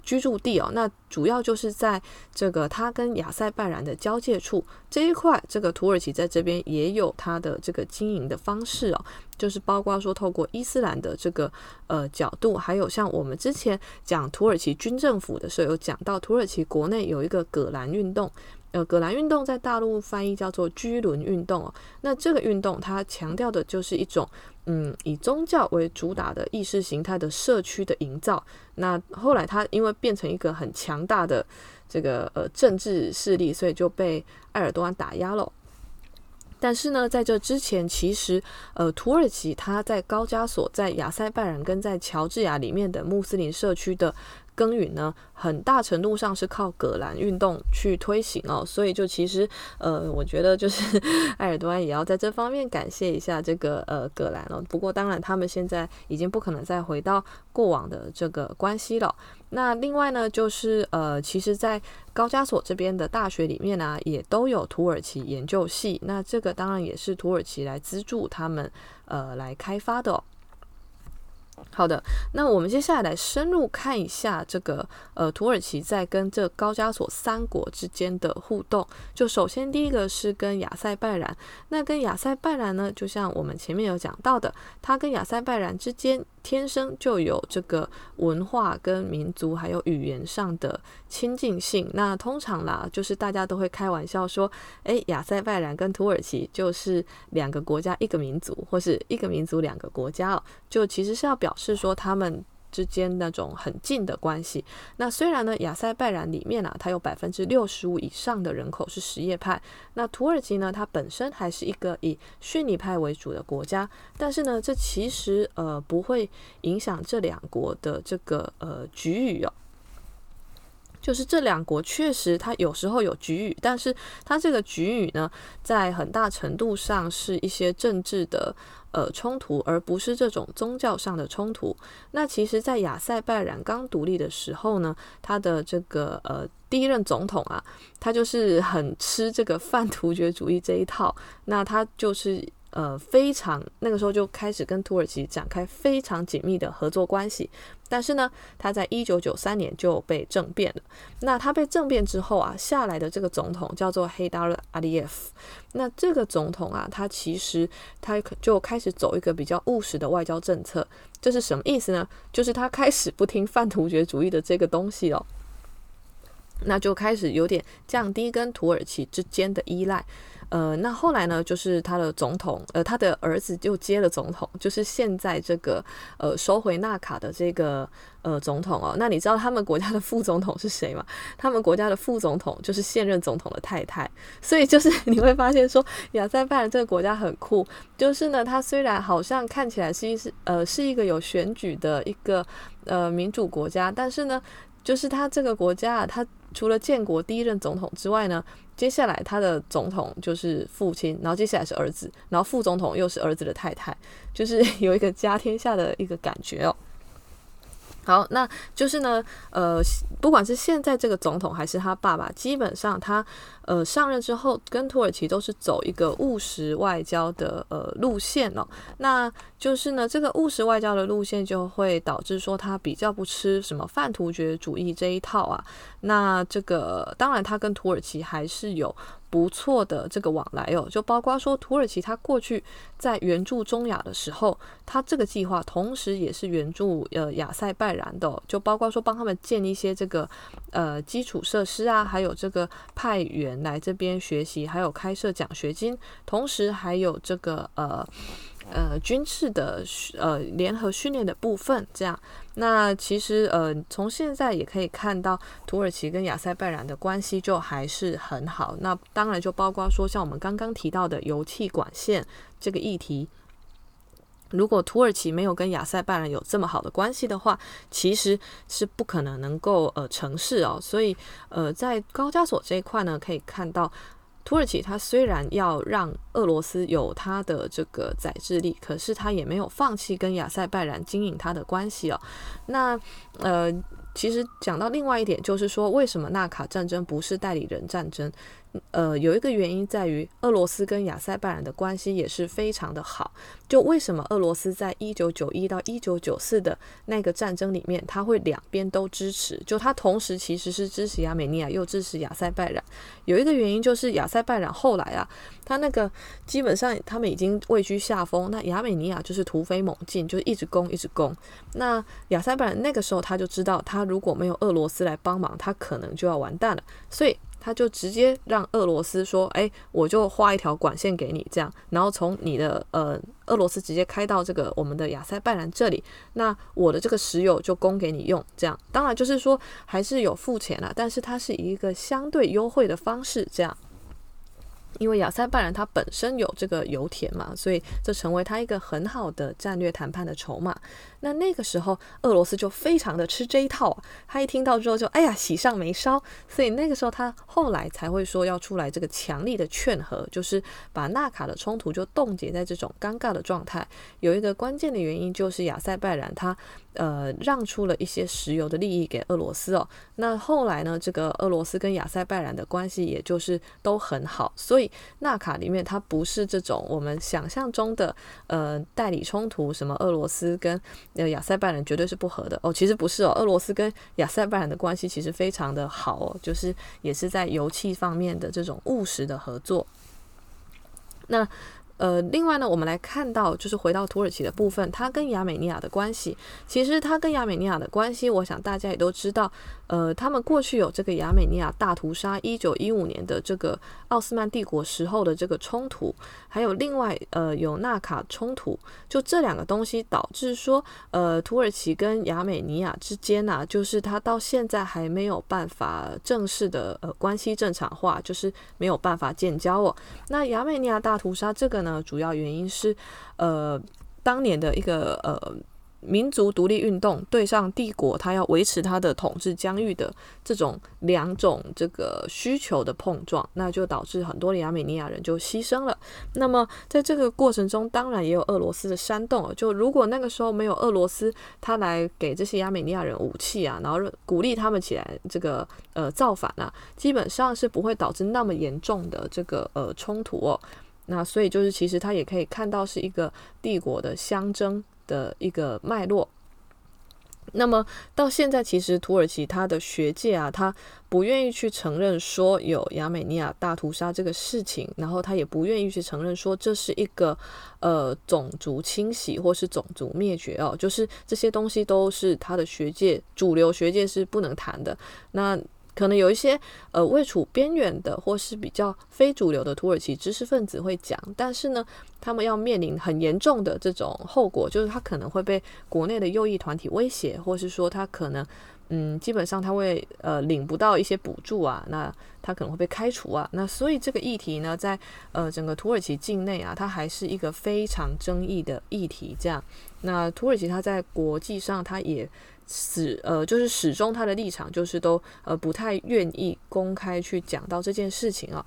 居住地哦，那主要就是在这个它跟亚塞拜然的交界处这一块，这个土耳其在这边也有它的这个经营的方式哦，就是包括说透过伊斯兰的这个呃角度，还有像我们之前讲土耳其军政府的时候有讲到，土耳其国内有一个葛兰运动。呃，葛兰运动在大陆翻译叫做居伦运动哦。那这个运动它强调的就是一种，嗯，以宗教为主打的意识形态的社区的营造。那后来它因为变成一个很强大的这个呃政治势力，所以就被埃尔多安打压了。但是呢，在这之前，其实呃，土耳其它在高加索、在亚塞拜然跟在乔治亚里面的穆斯林社区的。耕耘呢，很大程度上是靠葛兰运动去推行哦。所以就其实呃，我觉得就是 埃尔多安也要在这方面感谢一下这个呃葛兰了。不过当然，他们现在已经不可能再回到过往的这个关系了。那另外呢，就是呃，其实，在高加索这边的大学里面呢、也都有土耳其研究系。那这个当然也是土耳其来资助他们呃来开发的、好的，那我们接下来来深入看一下这个呃土耳其在跟这高加索三国之间的互动。就首先第一个是跟亚塞拜然，那跟亚塞拜然呢，就像我们前面有讲到的，它跟亚塞拜然之间。天生就有这个文化跟民族还有语言上的亲近性。那通常啦，就是大家都会开玩笑说，诶，亚塞拜然跟土耳其就是两个国家一个民族，或是一个民族两个国家哦，就其实是要表是说他们。之间那种很近的关系。那虽然呢，亚塞拜然里面啊，它有百分之六十五以上的人口是什叶派。那土耳其呢，它本身还是一个以逊尼派为主的国家。但是呢，这其实呃不会影响这两国的这个呃局域哦。就是这两国确实它有时候有局域，但是它这个局域呢，在很大程度上是一些政治的。呃，冲突，而不是这种宗教上的冲突。那其实，在亚塞拜然刚独立的时候呢，他的这个呃第一任总统啊，他就是很吃这个 泛突厥主义这一套。那他就是。呃，非常那个时候就开始跟土耳其展开非常紧密的合作关系，但是呢，他在一九九三年就被政变了。那他被政变之后啊，下来的这个总统叫做黑达尔·阿利耶夫。那这个总统啊，他其实他就开始走一个比较务实的外交政策，这是什么意思呢？就是他开始不听泛突厥主义的这个东西了，那就开始有点降低跟土耳其之间的依赖。呃，那后来呢，就是他的总统，呃，他的儿子就接了总统，就是现在这个呃收回纳卡的这个呃总统哦。那你知道他们国家的副总统是谁吗？他们国家的副总统就是现任总统的太太。所以就是 你会发现说，亚塞拜然这个国家很酷，就是呢，它虽然好像看起来是一是呃是一个有选举的一个呃民主国家，但是呢，就是它这个国家啊，它除了建国第一任总统之外呢。接下来，他的总统就是父亲，然后接下来是儿子，然后副总统又是儿子的太太，就是 有一个家天下的一个感觉哦。好，那就是呢，呃，不管是现在这个总统还是他爸爸，基本上他呃上任之后，跟土耳其都是走一个务实外交的呃路线哦。那就是呢，这个务实外交的路线就会导致说他比较不吃什么泛突厥主义这一套啊。那这个当然，他跟土耳其还是有。不错的这个往来哦，就包括说土耳其，他过去在援助中亚的时候，他这个计划同时也是援助呃亚塞拜然的，就包括说帮他们建一些这个呃基础设施啊，还有这个派员来这边学习，还有开设奖学金，同时还有这个呃。呃，军事的呃联合训练的部分，这样，那其实呃从现在也可以看到，土耳其跟亚塞拜然的关系就还是很好。那当然就包括说，像我们刚刚提到的油气管线这个议题，如果土耳其没有跟亚塞拜然有这么好的关系的话，其实是不可能能够呃成事哦。所以呃在高加索这一块呢，可以看到。土耳其它虽然要让俄罗斯有它的这个宰制力，可是它也没有放弃跟亚塞拜然经营它的关系哦。那呃，其实讲到另外一点，就是说为什么纳卡战争不是代理人战争？呃，有一个原因在于，俄罗斯跟亚塞拜然的关系也是非常的好。就为什么俄罗斯在一九九一到一九九四的那个战争里面，他会两边都支持？就他同时其实是支持亚美尼亚，又支持亚塞拜然。有一个原因就是亚塞拜然后来啊，他那个基本上他们已经位居下风，那亚美尼亚就是突飞猛进，就是一直攻一直攻。那亚塞拜然那个时候他就知道，他如果没有俄罗斯来帮忙，他可能就要完蛋了。所以。他就直接让俄罗斯说：“哎，我就画一条管线给你，这样，然后从你的呃俄罗斯直接开到这个我们的亚塞拜然这里，那我的这个石油就供给你用，这样。当然就是说还是有付钱了，但是它是一个相对优惠的方式这样。因为亚塞拜然它本身有这个油田嘛，所以这成为它一个很好的战略谈判的筹码。那那个时候，俄罗斯就非常的吃这一套啊，他一听到之后就哎呀喜上眉梢，所以那个时候他后来才会说要出来这个强力的劝和，就是把纳卡的冲突就冻结在这种尴尬的状态。有一个关键的原因就是亚塞拜然他呃让出了一些石油的利益给俄罗斯哦。那后来呢，这个俄罗斯跟亚塞拜然的关系也就是都很好，所以纳卡里面它不是这种我们想象中的呃代理冲突，什么俄罗斯跟呃，亚塞拜然绝对是不合的哦，其实不是哦，俄罗斯跟亚塞拜然的关系其实非常的好哦，就是也是在油气方面的这种务实的合作。那。呃，另外呢，我们来看到，就是回到土耳其的部分，它跟亚美尼亚的关系，其实它跟亚美尼亚的关系，我想大家也都知道，呃，他们过去有这个亚美尼亚大屠杀，一九一五年的这个奥斯曼帝国时候的这个冲突，还有另外呃有纳卡冲突，就这两个东西导致说，呃，土耳其跟亚美尼亚之间呢、啊，就是它到现在还没有办法正式的呃关系正常化，就是没有办法建交哦。那亚美尼亚大屠杀这个呢？呃，主要原因是，呃，当年的一个呃民族独立运动对上帝国，他要维持他的统治疆域的这种两种这个需求的碰撞，那就导致很多的亚美尼亚人就牺牲了。那么在这个过程中，当然也有俄罗斯的煽动。就如果那个时候没有俄罗斯，他来给这些亚美尼亚人武器啊，然后鼓励他们起来这个呃造反啊，基本上是不会导致那么严重的这个呃冲突哦。那所以就是，其实他也可以看到是一个帝国的相争的一个脉络。那么到现在，其实土耳其他的学界啊，他不愿意去承认说有亚美尼亚大屠杀这个事情，然后他也不愿意去承认说这是一个呃种族清洗或是种族灭绝哦，就是这些东西都是他的学界主流学界是不能谈的。那可能有一些呃位处边缘的或是比较非主流的土耳其知识分子会讲，但是呢，他们要面临很严重的这种后果，就是他可能会被国内的右翼团体威胁，或是说他可能嗯基本上他会呃领不到一些补助啊，那他可能会被开除啊，那所以这个议题呢，在呃整个土耳其境内啊，它还是一个非常争议的议题。这样，那土耳其它在国际上它也。始呃，就是始终他的立场就是都呃不太愿意公开去讲到这件事情啊。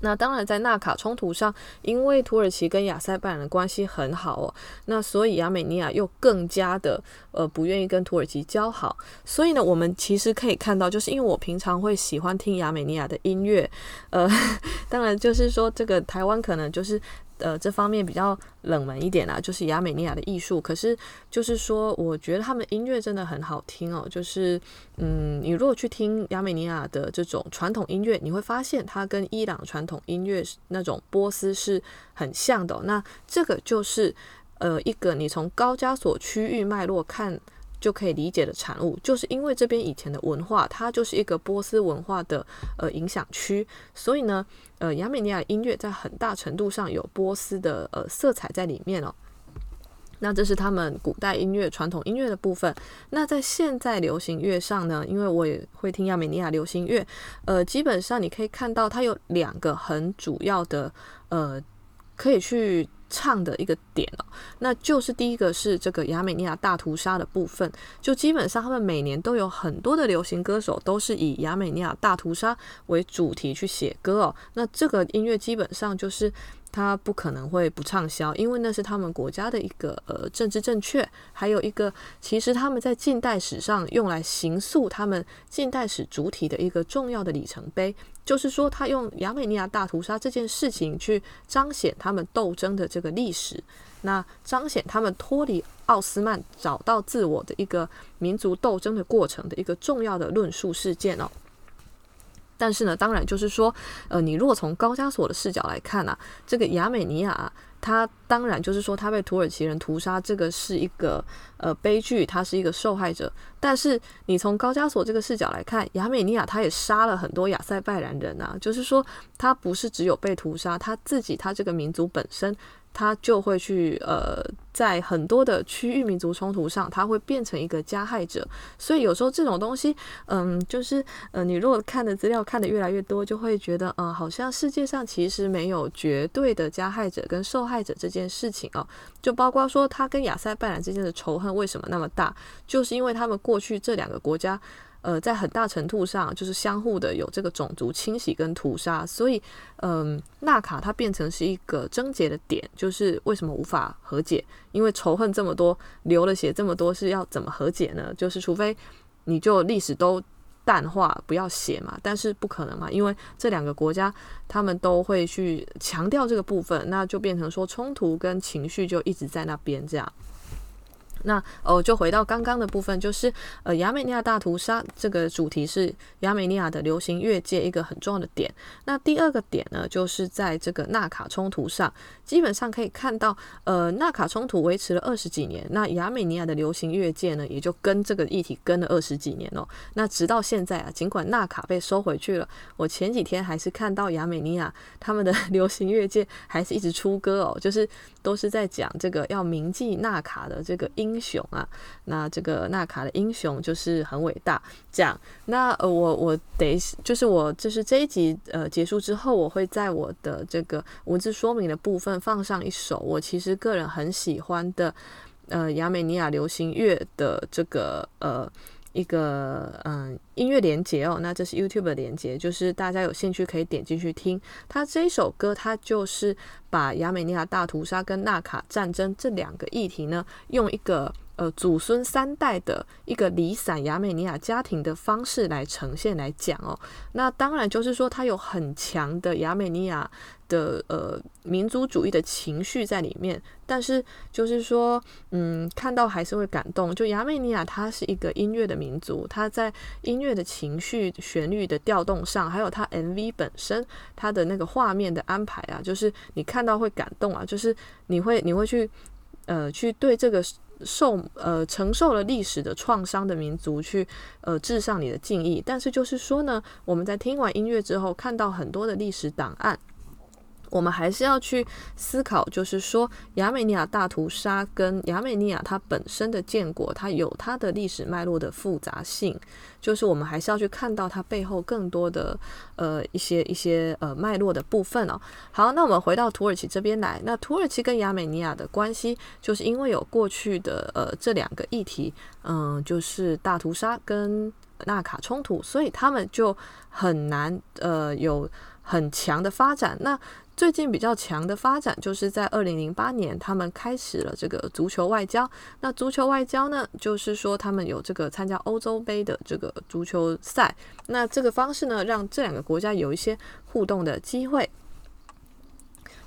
那当然，在纳卡冲突上，因为土耳其跟亚塞拜然的关系很好哦，那所以亚美尼亚又更加的呃不愿意跟土耳其交好。所以呢，我们其实可以看到，就是因为我平常会喜欢听亚美尼亚的音乐，呃，当然就是说这个台湾可能就是。呃，这方面比较冷门一点啊，就是亚美尼亚的艺术。可是，就是说，我觉得他们音乐真的很好听哦。就是，嗯，你如果去听亚美尼亚的这种传统音乐，你会发现它跟伊朗传统音乐那种波斯是很像的。那这个就是，呃，一个你从高加索区域脉络看。就可以理解的产物，就是因为这边以前的文化，它就是一个波斯文化的呃影响区，所以呢，呃，亚美尼亚音乐在很大程度上有波斯的呃色彩在里面哦。那这是他们古代音乐、传统音乐的部分。那在现在流行乐上呢，因为我也会听亚美尼亚流行乐，呃，基本上你可以看到它有两个很主要的呃可以去。唱的一个点哦，那就是第一个是这个亚美尼亚大屠杀的部分，就基本上他们每年都有很多的流行歌手都是以亚美尼亚大屠杀为主题去写歌哦，那这个音乐基本上就是。他不可能会不畅销，因为那是他们国家的一个呃政治正确，还有一个其实他们在近代史上用来形塑他们近代史主体的一个重要的里程碑，就是说他用亚美尼亚大屠杀这件事情去彰显他们斗争的这个历史，那彰显他们脱离奥斯曼找到自我的一个民族斗争的过程的一个重要的论述事件哦。但是呢，当然就是说，呃，你如果从高加索的视角来看啊，这个亚美尼亚，它当然就是说，它被土耳其人屠杀，这个是一个呃悲剧，它是一个受害者。但是你从高加索这个视角来看，亚美尼亚他也杀了很多亚塞拜然人啊，就是说，他不是只有被屠杀，他自己他这个民族本身。他就会去呃，在很多的区域民族冲突上，他会变成一个加害者。所以有时候这种东西，嗯，就是呃，你如果看的资料看得越来越多，就会觉得，嗯，好像世界上其实没有绝对的加害者跟受害者这件事情哦。就包括说，他跟亚塞拜然之间的仇恨为什么那么大，就是因为他们过去这两个国家。呃，在很大程度上就是相互的有这个种族清洗跟屠杀，所以，嗯、纳卡它变成是一个症结的点，就是为什么无法和解？因为仇恨这么多，流了血这么多，是要怎么和解呢？就是除非你就历史都淡化，不要写嘛，但是不可能嘛，因为这两个国家他们都会去强调这个部分，那就变成说冲突跟情绪就一直在那边这样。那哦，就回到刚刚的部分，就是呃，亚美尼亚大屠杀这个主题是亚美尼亚的流行乐界一个很重要的点。那第二个点呢，就是在这个纳卡冲突上，基本上可以看到，呃，纳卡冲突维持了二十几年，那亚美尼亚的流行乐界呢，也就跟这个议题跟了二十几年哦。那直到现在啊，尽管纳卡被收回去了，我前几天还是看到亚美尼亚他们的 流行乐界还是一直出歌哦，就是都是在讲这个要铭记纳卡的这个音。英雄啊，那这个纳卡的英雄就是很伟大。这样，那呃，我我得就是我就是这一集呃结束之后，我会在我的这个文字说明的部分放上一首我其实个人很喜欢的呃亚美尼亚流行乐的这个呃一个嗯、音乐连接哦。那这是 YouTube 的连接，就是大家有兴趣可以点进去听。它这一首歌，它就是。把亚美尼亚大屠杀跟纳卡战争这两个议题呢，用一个呃祖孙三代的一个离散亚美尼亚家庭的方式来呈现来讲哦。那当然就是说，它有很强的亚美尼亚的呃民族主义的情绪在里面，但是就是说，嗯，看到还是会感动。就亚美尼亚，它是一个音乐的民族，它在音乐的情绪、旋律的调动上，还有它 MV 本身，它的那个画面的安排啊，就是你看。看到会感动啊，就是你会你会去呃去对这个受呃承受了历史的创伤的民族去呃致上你的敬意。但是就是说呢，我们在听完音乐之后，看到很多的历史档案。我们还是要去思考，就是说，亚美尼亚大屠杀跟亚美尼亚它本身的建国，它有它的历史脉络的复杂性，就是我们还是要去看到它背后更多的呃一些一些呃脉络的部分哦。好，那我们回到土耳其这边来，那土耳其跟亚美尼亚的关系，就是因为有过去的呃这两个议题，嗯、就是大屠杀跟纳卡冲突，所以他们就很难呃有很强的发展。那最近比较强的发展，就是在二零零八年，他们开始了这个足球外交。那足球外交呢，就是说他们有这个参加欧洲杯的这个足球赛。那这个方式呢，让这两个国家有一些互动的机会。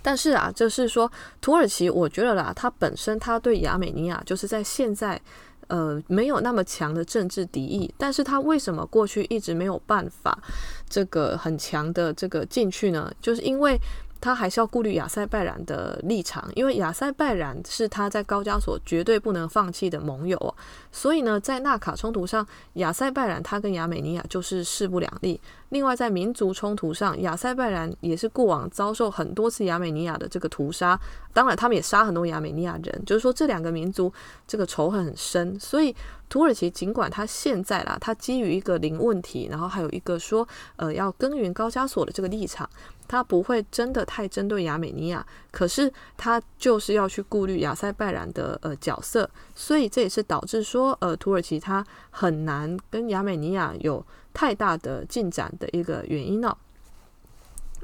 但是啊，就是说土耳其，我觉得啦，它本身它对亚美尼亚就是在现在呃没有那么强的政治敌意。但是他为什么过去一直没有办法这个很强的这个进去呢？就是因为。他还是要顾虑亚塞拜然的立场，因为亚塞拜然是他在高加索绝对不能放弃的盟友，所以呢，在纳卡冲突上，亚塞拜然他跟亚美尼亚就是势不两立。另外，在民族冲突上，亚塞拜然也是过往遭受很多次亚美尼亚的这个屠杀，当然他们也杀很多亚美尼亚人，就是说这两个民族这个仇恨很深，所以。土耳其尽管他现在啦，他基于一个零问题，然后还有一个说，呃，要耕耘高加索的这个立场，他不会真的太针对亚美尼亚，可是他就是要去顾虑亚塞拜然的呃角色，所以这也是导致说，呃，土耳其他很难跟亚美尼亚有太大的进展的一个原因哦。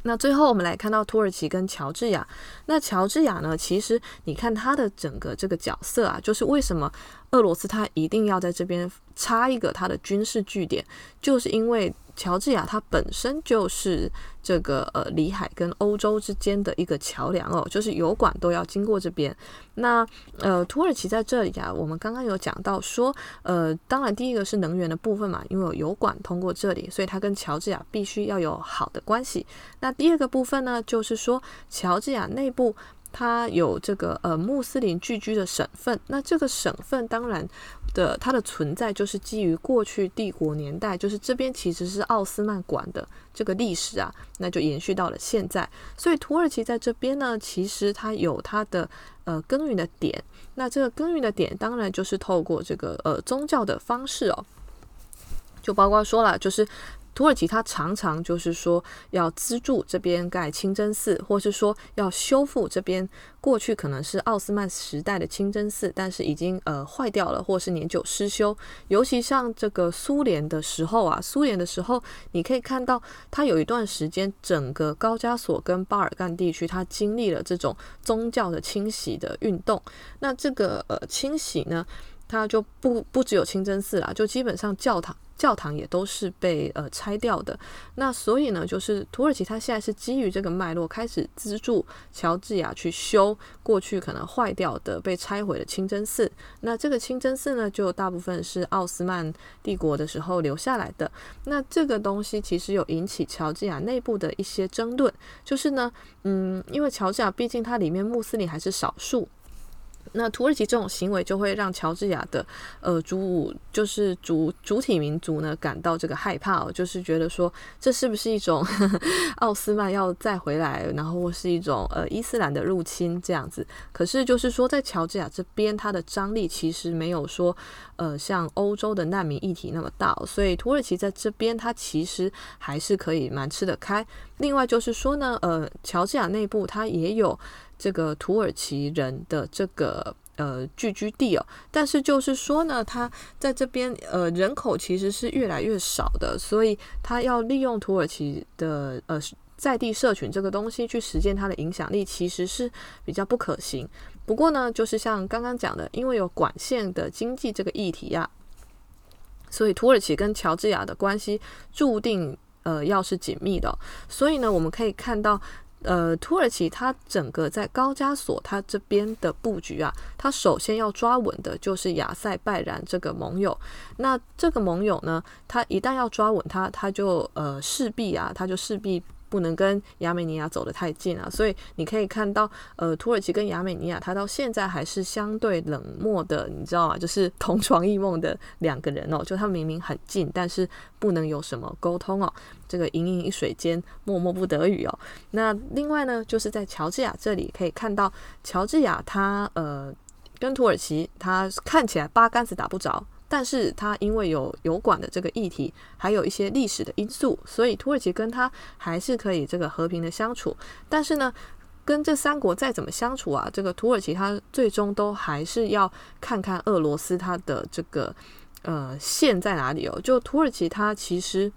那最后我们来看到土耳其跟乔治亚，那乔治亚呢，其实你看他的整个这个角色啊，就是为什么？俄罗斯他一定要在这边插一个他的军事据点，就是因为乔治亚它本身就是这个呃里海跟欧洲之间的一个桥梁哦，就是油管都要经过这边。那呃土耳其在这里啊，我们刚刚有讲到说，呃当然第一个是能源的部分嘛，因为有油管通过这里，所以它跟乔治亚必须要有好的关系。那第二个部分呢，就是说乔治亚内部。它有这个呃穆斯林聚居的省份，那这个省份当然的它的存在就是基于过去帝国年代，就是这边其实是奥斯曼管的这个历史啊，那就延续到了现在。所以土耳其在这边呢，其实它有它的呃耕耘的点。那这个耕耘的点，当然就是透过这个呃宗教的方式哦，就包括说了，就是。土耳其它常常就是说要资助这边盖清真寺，或是说要修复这边过去可能是奥斯曼时代的清真寺，但是已经呃坏掉了，或是年久失修。尤其像这个苏联的时候啊，苏联的时候，你可以看到它有一段时间，整个高加索跟巴尔干地区，它经历了这种宗教的清洗的运动。那这个呃清洗呢，它就不不只有清真寺啦，就基本上教堂。教堂也都是被呃拆掉的，那所以呢，就是土耳其它现在是基于这个脉络开始资助乔治亚去修过去可能坏掉的被拆毁的清真寺。那这个清真寺呢，就大部分是奥斯曼帝国的时候留下来的。那这个东西其实有引起乔治亚内部的一些争论，就是呢，嗯，因为乔治亚毕竟它里面穆斯林还是少数。那土耳其这种行为就会让乔治亚的呃主就是主主体民族呢感到这个害怕哦，就是觉得说这是不是一种呵呵 奥斯曼要再回来，然后是一种呃伊斯兰的入侵这样子。可是就是说在乔治亚这边，它的张力其实没有说呃像欧洲的难民议题那么大，所以土耳其在这边它其实还是可以蛮吃得开。另外就是说呢，呃，乔治亚内部它也有。这个土耳其人的这个呃聚居地哦，但是就是说呢，他在这边呃人口其实是越来越少的，所以他要利用土耳其的呃在地社群这个东西去实践他的影响力，其实是比较不可行。不过呢，就是像刚刚讲的，因为有管线的经济这个议题呀，所以土耳其跟乔治亚的关系注定呃要是紧密的，所以呢，我们可以看到。呃，土耳其它整个在高加索它这边的布局啊，它首先要抓稳的就是亚塞拜然这个盟友。那这个盟友呢，它一旦要抓稳它，它就呃势必啊，它就势必。不能跟亚美尼亚走得太近啊，所以你可以看到，呃，土耳其跟亚美尼亚，它到现在还是相对冷漠的，你知道吗？就是同床异梦的两个人哦，就他明明很近，但是不能有什么沟通哦，这个盈盈一水间，默默不得语哦。那另外呢，就是在乔治亚这里可以看到，乔治亚它呃跟土耳其，它看起来八竿子打不着。但是它因为有油管的这个议题，还有一些历史的因素，所以土耳其跟它还是可以这个和平的相处。但是呢，跟这三国再怎么相处啊，这个土耳其它最终都还是要看看俄罗斯它的这个呃线在哪里哦。就土耳其它其实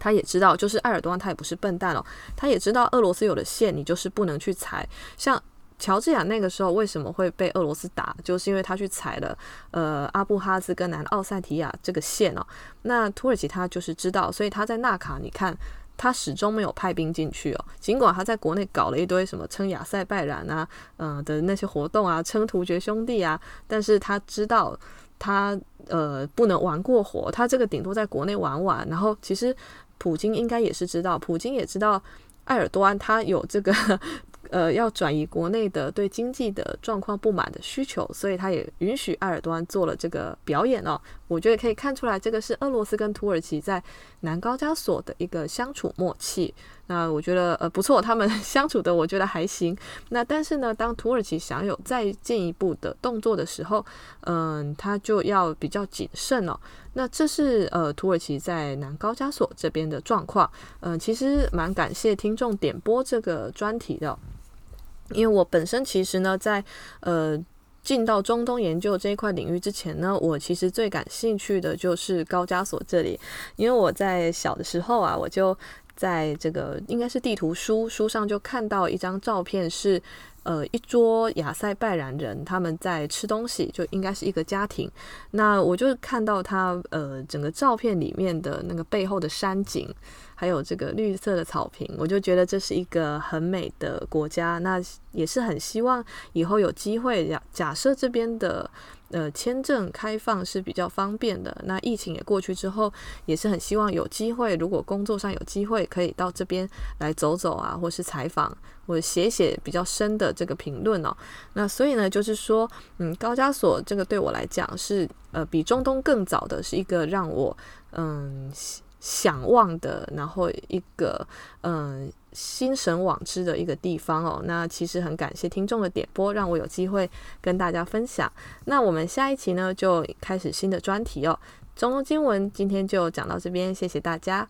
他也知道，就是埃尔多安他也不是笨蛋哦，他也知道俄罗斯有的线你就是不能去踩，像。乔治亚那个时候为什么会被俄罗斯打？就是因为他去踩了呃阿布哈兹跟南奥塞提亚这个线哦。那土耳其他就是知道，所以他在纳卡，你看他始终没有派兵进去哦。尽管他在国内搞了一堆什么称亚塞拜然啊，嗯、呃、的那些活动啊，称突厥兄弟啊，但是他知道他呃不能玩过火，他这个顶多在国内玩玩。然后其实普京应该也是知道，普京也知道埃尔多安他有这个。呃，要转移国内的对经济的状况不满的需求，所以他也允许埃尔多安做了这个表演哦。我觉得可以看出来，这个是俄罗斯跟土耳其在南高加索的一个相处默契。那我觉得呃不错，他们 相处的我觉得还行。那但是呢，当土耳其想有再进一步的动作的时候，嗯、他就要比较谨慎哦。那这是呃土耳其在南高加索这边的状况。嗯、其实蛮感谢听众点播这个专题的。因为我本身其实呢，在呃进到中东研究这一块领域之前呢，我其实最感兴趣的就是高加索这里。因为我在小的时候啊，我就在这个应该是地图书书上就看到一张照片是。呃，一桌亚塞拜然人他们在吃东西，就应该是一个家庭。那我就看到他呃，整个照片里面的那个背后的山景，还有这个绿色的草坪，我就觉得这是一个很美的国家。那也是很希望以后有机会假假设这边的呃签证开放是比较方便的。那疫情也过去之后，也是很希望有机会，如果工作上有机会，可以到这边来走走啊，或是采访，或者写写比较深的这个评论哦。那所以呢，就是说，嗯，高加索这个对我来讲是呃比中东更早的，是一个让我嗯。想望的，然后一个嗯心神往之的一个地方哦。那其实很感谢听众的点播，让我有机会跟大家分享。那我们下一期呢，就开始新的专题哦。中东经文今天就讲到这边，谢谢大家。